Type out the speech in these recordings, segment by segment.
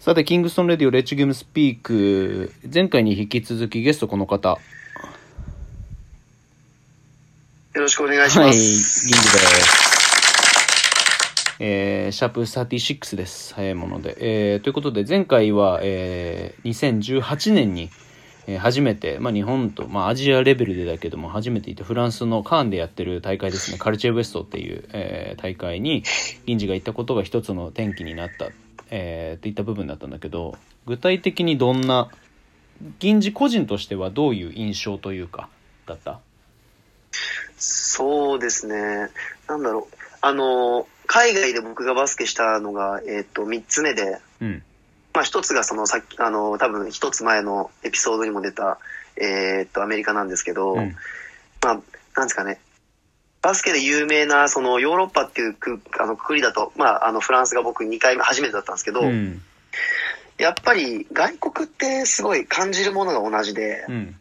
さて、キングストンレディオレッチゲームスピーク、前回に引き続きゲストこの方。よろしくお願いしはい、ます。銀次です。えー、シャープ36です。早いもので。えー、ということで、前回は、えー、2018年に、えー初めて、まあ、日本と、まあ、アジアレベルでだけども、初めて行ったフランスのカーンでやってる大会ですね、カルチェウエストっていう、えー大会に、銀次が行ったことが一つの転機になった、えーっていった部分だったんだけど、具体的にどんな、銀次個人としてはどういう印象というか、だった？そうですね。なんだろう。あの、海外で僕がバスケしたのが、えっ、と、3つ目で、うん。まあ一つがそのさっき、あの、多分一つ前のエピソードにも出た、えっ、と、アメリカなんですけど、うん。まあ、なんですかね。バスケで有名な、そのヨーロッパっていうくあのくくりだと、まあ、あの、フランスが僕2回目、初めてだったんですけど、うん。やっぱり外国ってすごい感じるものが同じで、うん。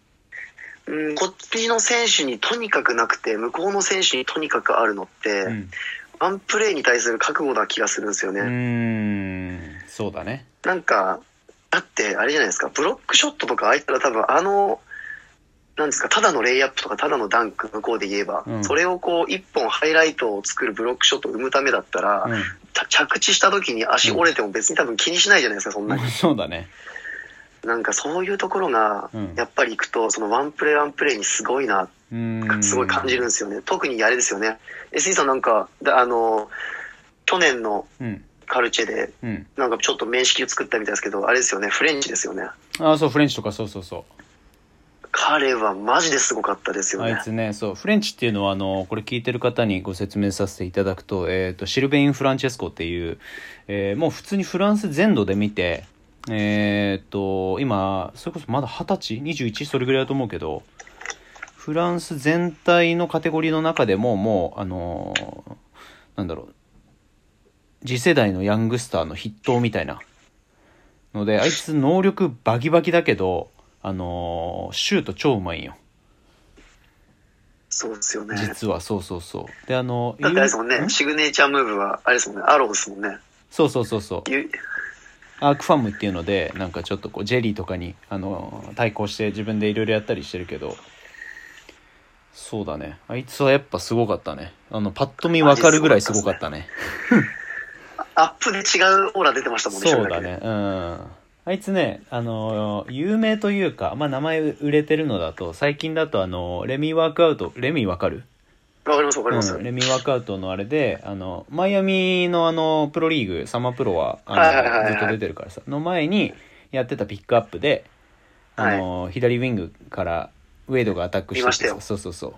うん、こっちの選手にとにかくなくて、向こうの選手にとにかくあるのって、うん。ワンプレーに対する覚悟な気がするんですよね。うーん。そうだね。なんか、だってあれじゃないですか、ブロックショットとか相手ら多分あの、なんですか、ただのレイアップとかただのダンク向こうで言えば、うんそれをこう一本ハイライトを作るブロックショットを生むためだったら、うん。た着地した時に足折れても別に多分気にしないじゃないですか、そんなに。そうだね。なんかそういうところがうん、やっぱり行くと、そのワンプレーワンプレーにすごいな。すごい感じるんですよね。特にあれですよね。SE さんなんか、だあの、去年のうん。カルチェで、うん。なんかちょっと面識を作ったみたいですけど、あれですよね、フレンチですよね。ああ、そう、フレンチとかそうそうそ彼はマジですごかったです。よね。あいつね、そう、フレンチっていうのは、あの、これ聞いてる方にご説明させていただくと、えっ、と、シルベイン・フランチェスコっていう、えーもう普通にフランス全土で見て、えっ、と、今、それこそまだ二十歳 ?21? それぐらいだと思うけど、フランス全体のカテゴリーの中でも、もう、あのーなんだろう、次世代のヤングスターの筆頭みたいなので、あいつ能力バキバキだけど、あのーシュート超うまいんよ。そうですよね。実は、そうそうそう。で、あの、だってあれですもんね、シグネチャームーブは、あれですもんね、アローですもんね。そうそうそうそう。ゆアークファムっていうので、なんかちょっとこう、ジェリーとかに、あのー対抗して自分でいろいろやったりしてるけど、そうだね。あいつはやっぱすごかったね。あの、パッと見わかるぐらいすごかったね。アップで違うオーラ出てましたもんね、そうだね。うん。あいつね、あのー有名というか、まあ、名前売れてるのだと、最近だとあのレミーワークアウト、レミーわかる？わかりますわかります。うん、レミーワークアウトのあれで、あの、マイアミのあの、プロリーグ、サマープロは、あの、はいはいはいはいずっと出てるからさ、の前にやってたピックアップで、あの、左ウィングからウェイドがアタックして見ましたよさそうそうそう。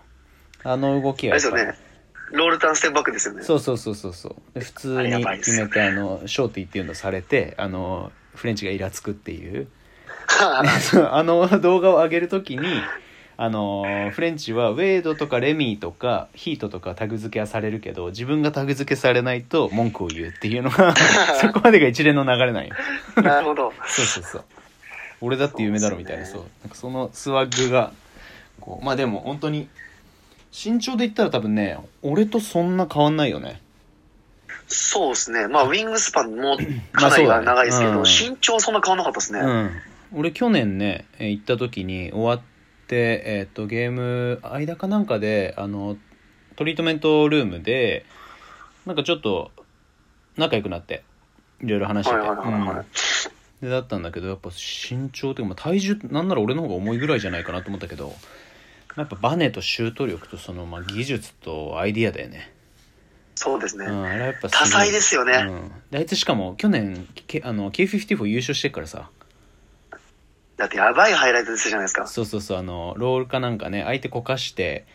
あの動きあはやっぱれですよね。ロールターンステップバックですよね。そうそうそうそうそう。で普通に決めて、あの、ショーティーっていうのされて、あの、フレンチがイラつくっていう。あの動画を上げるときに、あのーフレンチはウェイドとかレミーとかヒートとかタグ付けはされるけど自分がタグ付けされないと文句を言うっていうのが そこまでが一連の流れなんよ。なるほど。そうそうそう。俺だって有名だろみたいなそうなんかそのスワッグがこうまあでも本当に身長で言ったら多分ね俺とそんな変わんないよねそうですね。まあ、ウィングスパンもかなりは長いですけど、まあそうだね身長そんな変わんなかったですね。うん。俺去年ねえー行った時に終わって、えっとゲーム間かなんかであのトリートメントルームでなんかちょっと仲良くなっていろいろ話して。て、はいはいはいはい。うん。でだったんだけどやっぱ身長というか、まあ、体重なんなら俺の方が重いぐらいじゃないかなと思ったけどやっぱバネとシュート力とその、まあ、技術とアイディアだよねそうですね。うん、あれはやっぱ多彩ですよね。うん、であいつしかも去年けあの K54 優勝してっからさ。だってやばいハイライトですじゃないですか。そうそうそうあのロールかなんかね相手こかして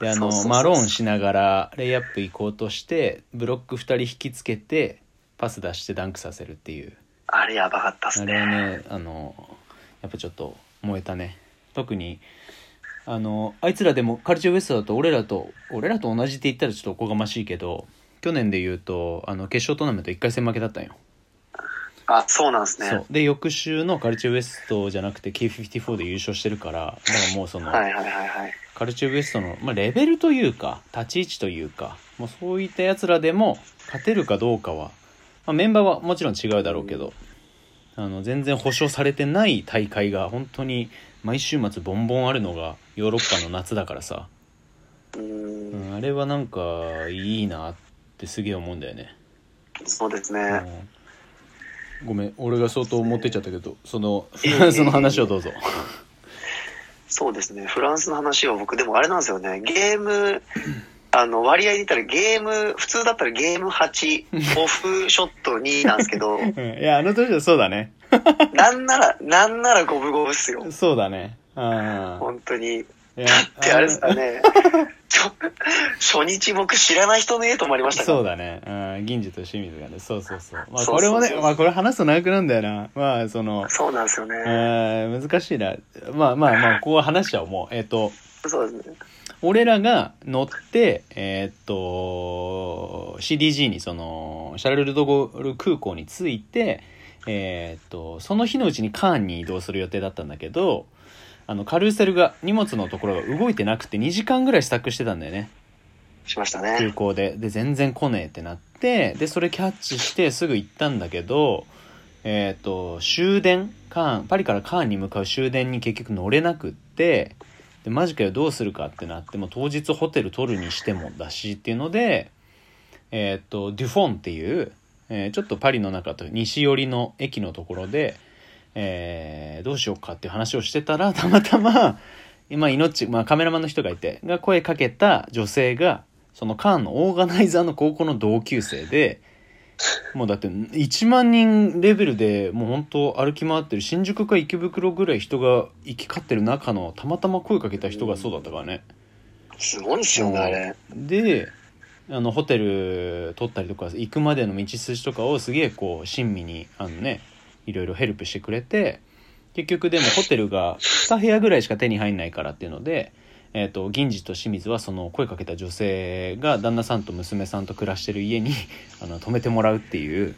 であのマローンしながらレイアップ行こうとしてブロック2人引きつけてパス出してダンクさせるっていう。あれやばかったっすあれはね。ねあのやっぱちょっと燃えたね。特にあのあいつらでもカルチャーウエストだと俺らと俺らと同じって言ったらちょっとおこがましいけど去年で言うとあの決勝トーナメント1回戦負けだったんよあ、そうなんですね。そうで翌週のカルチャーウエストじゃなくて K54 で優勝してるからだからもうその、はいはいはいはい。カルチューウエストの、まあ、レベルというか立ち位置というかもうそういったやつらでも勝てるかどうかは、まあ、メンバーはもちろん違うだろうけどあの全然保証されてない大会が本当に毎週末ボンボンあるのがヨーロッパの夏だからさ、うーん、うん、あれはなんかいいなってすげえ思うんだよね、そうですね。うん。ごめん俺が相当持ってっちゃったけどそのフランスの話をどうぞ。そうですね。フランスの話は僕、でもあれなんですよね。ゲーム、あの、割合で言ったらゲーム、普通だったらゲーム8、オフショット2なんですけど、うん。いやあの時はそうだね なんなら、なんなら五分五分っすよ。そうだねうん本当に。いやで、あれですかね。ちょ初日僕知らない人の家泊まりましたからそうだね。うん、銀次と清水がね。そうそうそう。まあ、これもね、まあ、これ話すと長くなるんだよな。まあ、その、そうなんですよね。えー難しいな。まあまあまあ、ここは話しちゃおう。もう、えっ、と、そうですね。俺らが乗って、えっ、と、CDG に、その、シャルル・ド・ゴール空港に着いて、えっ、と、その日のうちにカーンに移動する予定だったんだけど、あの、カルーセルが、荷物のところが動いてなくて2時間ぐらいスタックしてたんだよね。しました空ね。港でで全然来ねえってなってでそれキャッチしてすぐ行ったんだけどえっ、と終電カーンパリからカーンに向かう終電に結局乗れなくってでマジかよどうするかってなってもう当日ホテル取るにしてもだしっていうのでえっ、とデュフォンっていう、えーちょっとパリの中と西寄りの駅のところで、えーどうしようかっていう話をしてたらたまたま今命、まあ、カメラマンの人がいてが声かけた女性がそのカーンのオーガナイザーの高校の同級生でもうだって1万人レベルでもう本当歩き回ってる新宿か池袋ぐらい人が行き交ってる中のたまたま声かけた人がそうだったからね。すごいですよね、あれ。であのホテル取ったりとか行くまでの道筋とかをすげえこう親身にあのねいろいろヘルプしてくれて結局でもホテルが2部屋ぐらいしか手に入んないからっていうので、えー、と銀次と清水はその声かけた女性が旦那さんと娘さんと暮らしてる家に あの泊めてもらうっていう。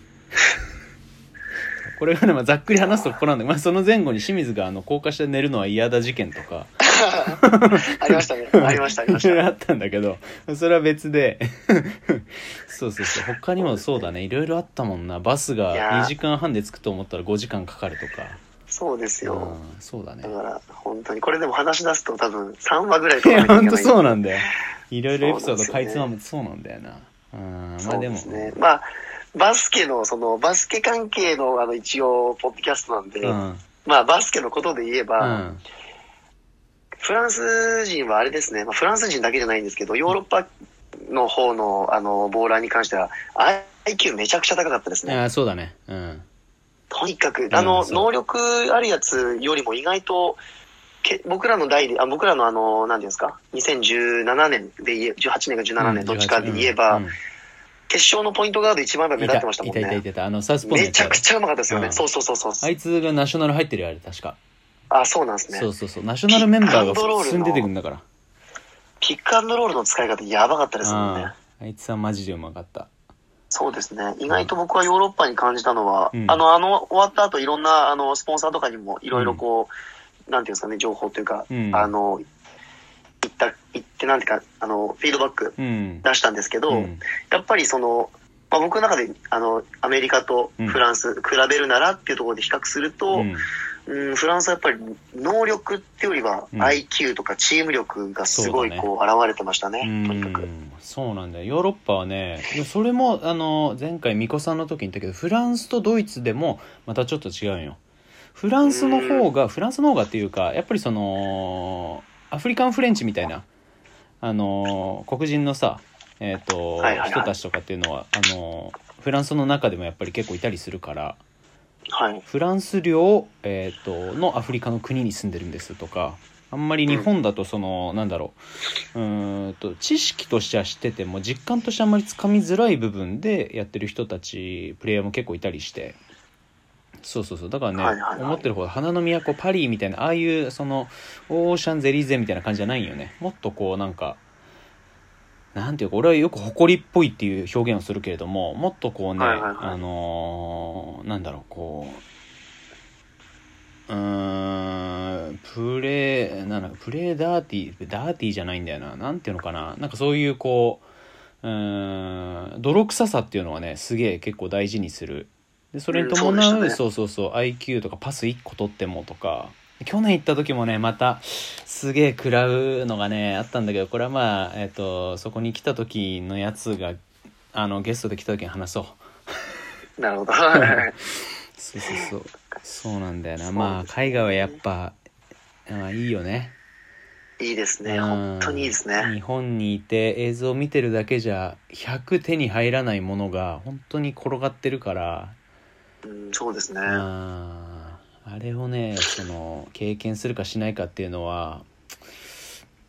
これがね、まあ、ざっくり話すとここなんで、まあ、その前後に清水があの高架下で寝るのは嫌だ事件とか ありましたね。ありました、ありました。いろいろあったんだけどそれは別で。そうそうそう。他にもそうだね。いろいろあったもんな。バスがー。2時間半で着くと思ったら5時間かかるとか。そうですよ。うんそうだね。だから、本当に、これでも話し出すと多分3話ぐらいいとかや本当そうななんだよ。いろいろエピソードかいつまむとそうなんだよな。うんまそうあでも。ですね。まあ、バスケの、その、バスケ関係の、あの、一応、ポッドキャストなんで、うん。まあ、バスケのことで言えうば、んフランス人はあれですね、まあ、フランス人だけじゃないんですけど、ヨーロッパの方の、あの、ボーラーに関しては、IQ めちゃくちゃ高かったですね。いやそうだね。うん。とにかく、あの、そう。能力あるやつよりも意外と、け僕らの代で、あ僕らのあの、なんていうんですか、2017年で言え、18年か17年、どっちかで言えば、うんうん。決勝のポイントガード一番目立ってましたもんいたいたいね。たいた。あのサウスポーめちゃくちゃうまかったですよね。うん。そうそうそうそう。あいつがナショナル入ってるよあれ確かあ、そうなんですね。そうそうそう。ナショナルメンバーが普通に出てくるんだから。ピックアンドロールの使い方やばかったですもんね。ああいつはマジでうまかった。そうですね。意外と僕はヨーロッパに感じたのは、うん。あの、あの、終わった後いろんな、あの、スポンサーとかにもいろいろこう、なんていうんですかね、情報というか、うん。あの、言った、言ってなんていうか、あの、フィードバックうん。出したんですけど、うん。やっぱりその、まあ、僕の中で、あの、アメリカとフランス、比べるならっていうところで比較すると、うん。うん、フランスはやっぱり能力ってよりはうん。IQ とかチーム力がすごいこう現れてましたね、うとにかく。んそうなんだよ。ヨーロッパはねそれもあの前回巫女さんの時に言ったけどフランスとドイツでもまたちょっと違うんよ。フランスの方がフランスの方がっていうかやっぱりそのアフリカンフレンチみたいなあの黒人のさえっ、と、はいはいはい。人たちとかっていうのはあのフランスの中でもやっぱり結構いたりするからはい。フランス領、えー、とのアフリカの国に住んでるんですとかあんまり日本だとその、なんだろううーんと知識としては知ってても実感としてあんまりつかみづらい部分でやってる人たちプレイヤーも結構いたりして。そうそうそう。だからね、はいはいはい。思ってるほど花の都パリみたいなああいうそのオーシャンゼリーゼみたいな感じじゃないよね。もっとこうなんかなんていうか俺はよく誇りっぽいっていう表現をするけれどももっとこうね、はいはいはい。あのーなんだろうこううーんプレーなんだプレーダーティーダーティーじゃないんだよな。なんていうのかな。なんかそういうこううーん泥臭さっていうのはねすげえ結構大事にする。でそれに伴う,、うんそうね。そうそうそう IQ とかパス1個取ってもとか去年行った時もねまたすげえ食らうのがねあったんだけどこれはまあ、えっとそこに来た時のやつがあのゲストで来た時に話そうなるほど。そうそうそうそうなんだよなまあ海外はやっぱあいいよねいいですね。うん本当にいいですね。日本にいて映像を見てるだけじゃ100手に入らないものが本当に転がってるからうん、そうですね。あれをねその経験するかしないかっていうのは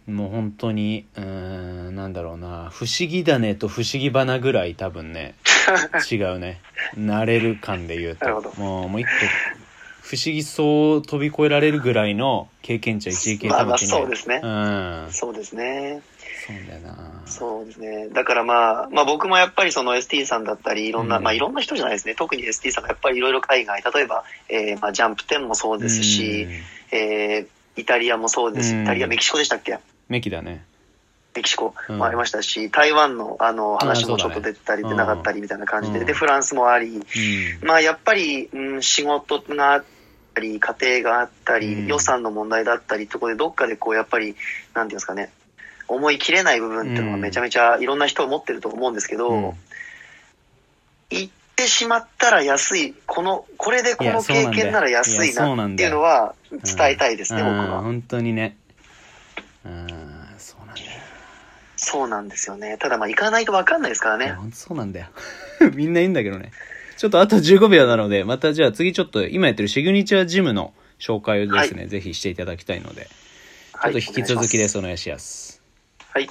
もう本当にうーんなんだろうな不思議だねと不思議花ぐらい多分ね 違うね。慣れる感で言うと。もうもう一個不思議そうを飛び越えられるぐらいの経験値は一撃でまあそうですね。うん。そうですね。そうだよな。そうですね。だからまあ、まあ僕もやっぱりその ST さんだったり、いろんな、うん。まあいろんな人じゃないですね。特に ST さんがやっぱりいろいろ海外、例えば、えーまあジャンプ10もそうですし、えーイタリアもそうです。し、うん。イタリア、メキシコでしたっけ？メキだね。メキシコうん。もありましたし、台湾のあの話もちょっと出てたり出なかったりみたいな感じで、うんで、フランスもあり、うん。まあやっぱり、うん、仕事があったり、家庭があったり、うん。予算の問題だったりところで、どっかでこうやっぱり、なんていうんですかね、思い切れない部分っていうのがめちゃめちゃいろんな人を持ってると思うんですけど、うん。行ってしまったら安い、この、これでこの経験なら安いなっていうのは伝えたいですね、うん僕は。本当にね。うんそうなんだよ。そうなんですよね。ただまあ行かないとわかんないですからね。そうなんだよ。みんないいんだけどねちょっとあと15秒なのでまたじゃあ次ちょっと今やってるシグニチュアジムの紹介をですね、ぜひしていただきたいのでちょっと引き続きです。お願いします。はい。